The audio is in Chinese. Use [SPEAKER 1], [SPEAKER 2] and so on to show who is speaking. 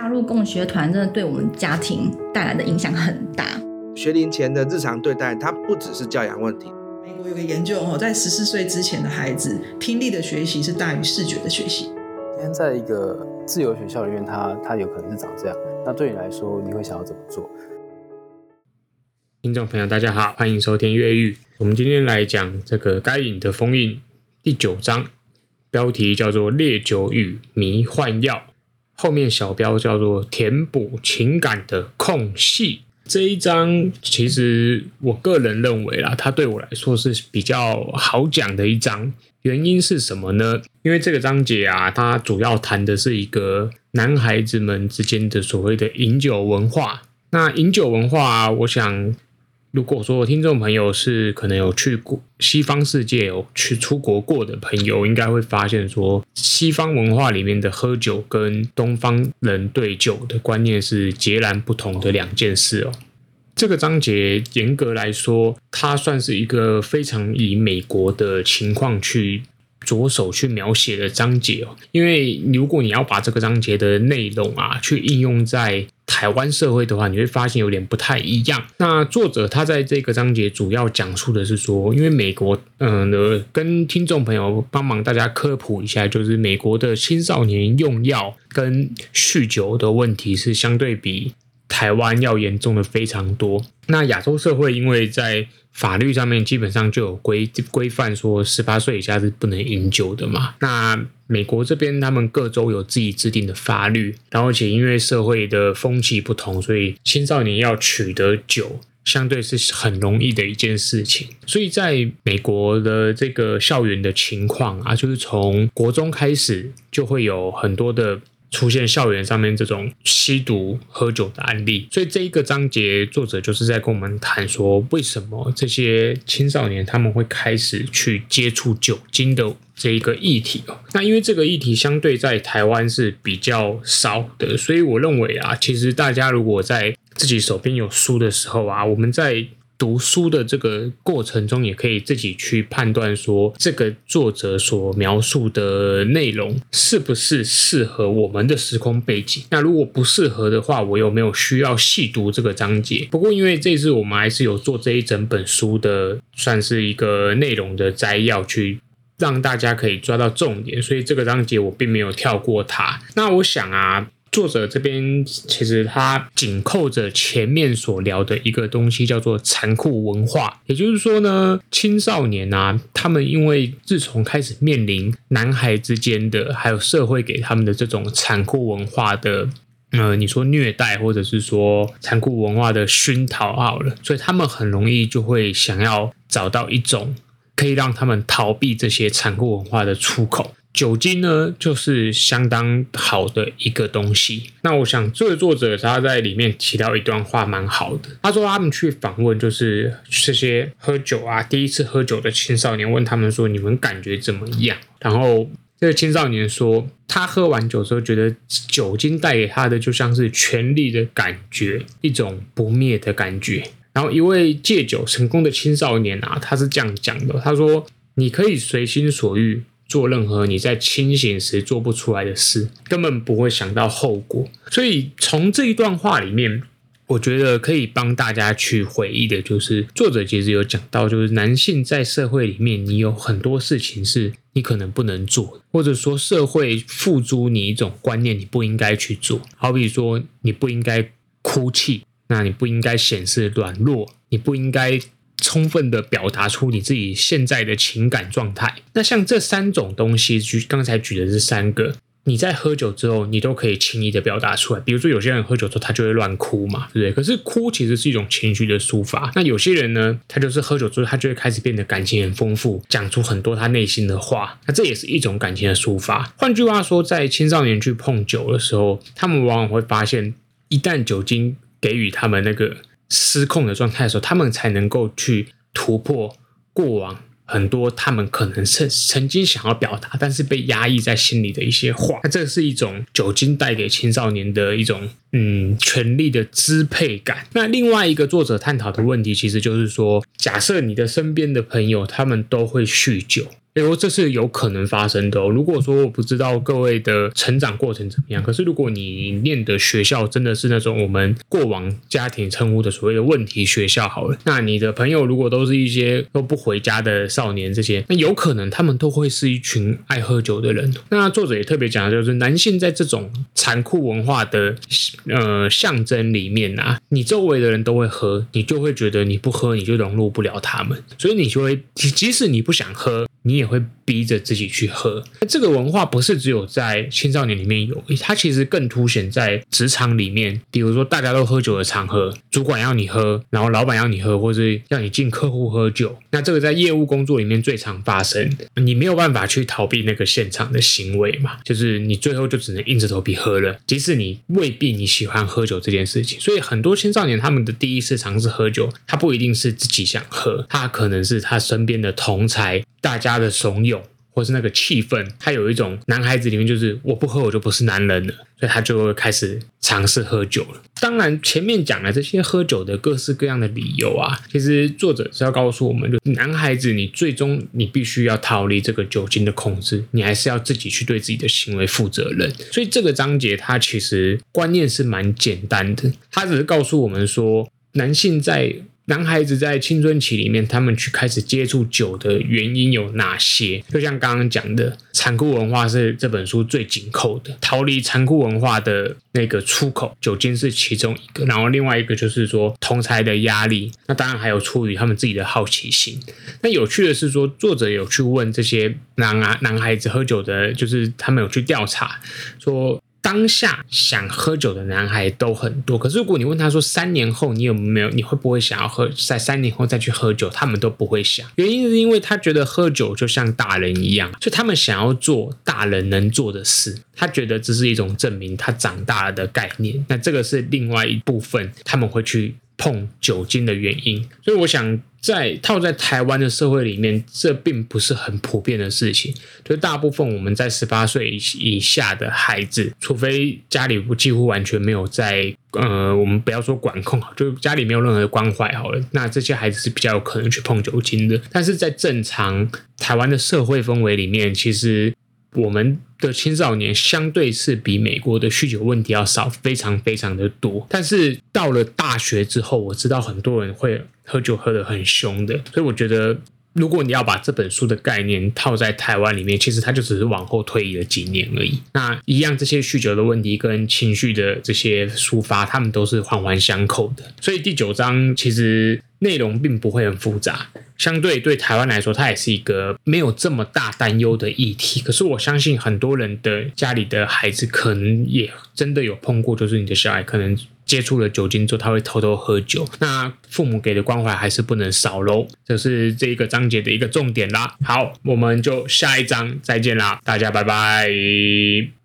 [SPEAKER 1] 加入共学团真的对我们家庭带来的影响很大。
[SPEAKER 2] 学龄前的日常对待，它不只是教养问题。
[SPEAKER 3] 美国有个研究哦，在十四岁之前的孩子，听力的学习是大于视觉的学习。
[SPEAKER 4] 今天在一个自由学校里面，他他有可能是长这样。那对你来说，你会想要怎么做？
[SPEAKER 5] 听众朋友，大家好，欢迎收听《越狱》。我们今天来讲这个《该隐的封印》第九章，标题叫做“烈酒与迷幻药”，后面小标叫做“填补情感的空隙”。这一章其实我个人认为啦，它对我来说是比较好讲的一章。原因是什么呢？因为这个章节啊，它主要谈的是一个男孩子们之间的所谓的饮酒文化。那饮酒文化啊，我想。如果说听众朋友是可能有去过西方世界，有去出国过的朋友，应该会发现说，西方文化里面的喝酒跟东方人对酒的观念是截然不同的两件事哦。这个章节严格来说，它算是一个非常以美国的情况去着手去描写的章节哦。因为如果你要把这个章节的内容啊，去应用在台湾社会的话，你会发现有点不太一样。那作者他在这个章节主要讲述的是说，因为美国，嗯、呃，跟听众朋友帮忙大家科普一下，就是美国的青少年用药跟酗酒的问题是相对比台湾要严重的非常多。那亚洲社会因为在法律上面基本上就有规规范说，十八岁以下是不能饮酒的嘛。那美国这边他们各州有自己制定的法律，然后且因为社会的风气不同，所以青少年要取得酒相对是很容易的一件事情。所以在美国的这个校园的情况啊，就是从国中开始就会有很多的。出现校园上面这种吸毒、喝酒的案例，所以这一个章节作者就是在跟我们谈说，为什么这些青少年他们会开始去接触酒精的这一个议题哦。那因为这个议题相对在台湾是比较少的，所以我认为啊，其实大家如果在自己手边有书的时候啊，我们在。读书的这个过程中，也可以自己去判断说，这个作者所描述的内容是不是适合我们的时空背景。那如果不适合的话，我有没有需要细读这个章节？不过，因为这次我们还是有做这一整本书的，算是一个内容的摘要，去让大家可以抓到重点，所以这个章节我并没有跳过它。那我想啊。作者这边其实他紧扣着前面所聊的一个东西，叫做残酷文化。也就是说呢，青少年啊，他们因为自从开始面临男孩之间的，还有社会给他们的这种残酷文化的，呃，你说虐待，或者是说残酷文化的熏陶好了，所以他们很容易就会想要找到一种可以让他们逃避这些残酷文化的出口。酒精呢，就是相当好的一个东西。那我想，这个作者他在里面提到一段话，蛮好的。他说他们去访问，就是这些喝酒啊，第一次喝酒的青少年，问他们说：“你们感觉怎么样？”然后这个青少年说，他喝完酒之后，觉得酒精带给他的就像是权力的感觉，一种不灭的感觉。然后一位戒酒成功的青少年啊，他是这样讲的：“他说，你可以随心所欲。”做任何你在清醒时做不出来的事，根本不会想到后果。所以从这一段话里面，我觉得可以帮大家去回忆的，就是作者其实有讲到，就是男性在社会里面，你有很多事情是你可能不能做，或者说社会付诸你一种观念，你不应该去做。好比说，你不应该哭泣，那你不应该显示软弱，你不应该。充分的表达出你自己现在的情感状态。那像这三种东西，举刚才举的是三个，你在喝酒之后，你都可以轻易的表达出来。比如说，有些人喝酒之后，他就会乱哭嘛，对不对？可是哭其实是一种情绪的抒发。那有些人呢，他就是喝酒之后，他就会开始变得感情很丰富，讲出很多他内心的话。那这也是一种感情的抒发。换句话说，在青少年去碰酒的时候，他们往往会发现，一旦酒精给予他们那个。失控的状态的时候，他们才能够去突破过往很多他们可能是曾经想要表达，但是被压抑在心里的一些话。那这是一种酒精带给青少年的一种嗯权力的支配感。那另外一个作者探讨的问题，其实就是说，假设你的身边的朋友他们都会酗酒。所以说这是有可能发生的。如果说我不知道各位的成长过程怎么样，可是如果你念的学校真的是那种我们过往家庭称呼的所谓的问题学校好了，那你的朋友如果都是一些都不回家的少年，这些那有可能他们都会是一群爱喝酒的人。那作者也特别讲就是男性在这种残酷文化的呃象征里面啊，你周围的人都会喝，你就会觉得你不喝你就融入不了他们，所以你就会即使你不想喝。你也会逼着自己去喝。那这个文化不是只有在青少年里面有，它其实更凸显在职场里面。比如说，大家都喝酒的场合，主管要你喝，然后老板要你喝，或是要你进客户喝酒。那这个在业务工作里面最常发生，你没有办法去逃避那个现场的行为嘛？就是你最后就只能硬着头皮喝了，即使你未必你喜欢喝酒这件事情。所以很多青少年他们的第一次尝试喝酒，他不一定是自己想喝，他可能是他身边的同才。大家的怂恿，或是那个气氛，他有一种男孩子里面就是我不喝我就不是男人了，所以他就会开始尝试喝酒了。当然，前面讲了这些喝酒的各式各样的理由啊，其实作者是要告诉我们，就男孩子你最终你必须要逃离这个酒精的控制，你还是要自己去对自己的行为负责任。所以这个章节它其实观念是蛮简单的，它只是告诉我们说，男性在男孩子在青春期里面，他们去开始接触酒的原因有哪些？就像刚刚讲的，残酷文化是这本书最紧扣的，逃离残酷文化的那个出口，酒精是其中一个。然后另外一个就是说同才的压力，那当然还有出于他们自己的好奇心。那有趣的是说，作者有去问这些男啊男孩子喝酒的，就是他们有去调查说。当下想喝酒的男孩都很多，可是如果你问他说三年后你有没有，你会不会想要喝，在三年后再去喝酒，他们都不会想。原因是因为他觉得喝酒就像大人一样，所以他们想要做大人能做的事。他觉得这是一种证明他长大了的概念。那这个是另外一部分他们会去碰酒精的原因。所以我想。在套在台湾的社会里面，这并不是很普遍的事情。就大部分我们在十八岁以下的孩子，除非家里几乎完全没有在呃，我们不要说管控好，就家里没有任何的关怀好了，那这些孩子是比较有可能去碰酒精的。但是在正常台湾的社会氛围里面，其实。我们的青少年相对是比美国的酗酒问题要少，非常非常的多。但是到了大学之后，我知道很多人会喝酒喝得很凶的，所以我觉得。如果你要把这本书的概念套在台湾里面，其实它就只是往后推移了几年而已。那一样，这些酗酒的问题跟情绪的这些抒发，他们都是环环相扣的。所以第九章其实内容并不会很复杂，相对对台湾来说，它也是一个没有这么大担忧的议题。可是我相信很多人的家里的孩子可能也真的有碰过，就是你的小孩可能。接触了酒精之后，他会偷偷喝酒。那父母给的关怀还是不能少喽，这是这一个章节的一个重点啦。好，我们就下一章再见啦，大家拜拜。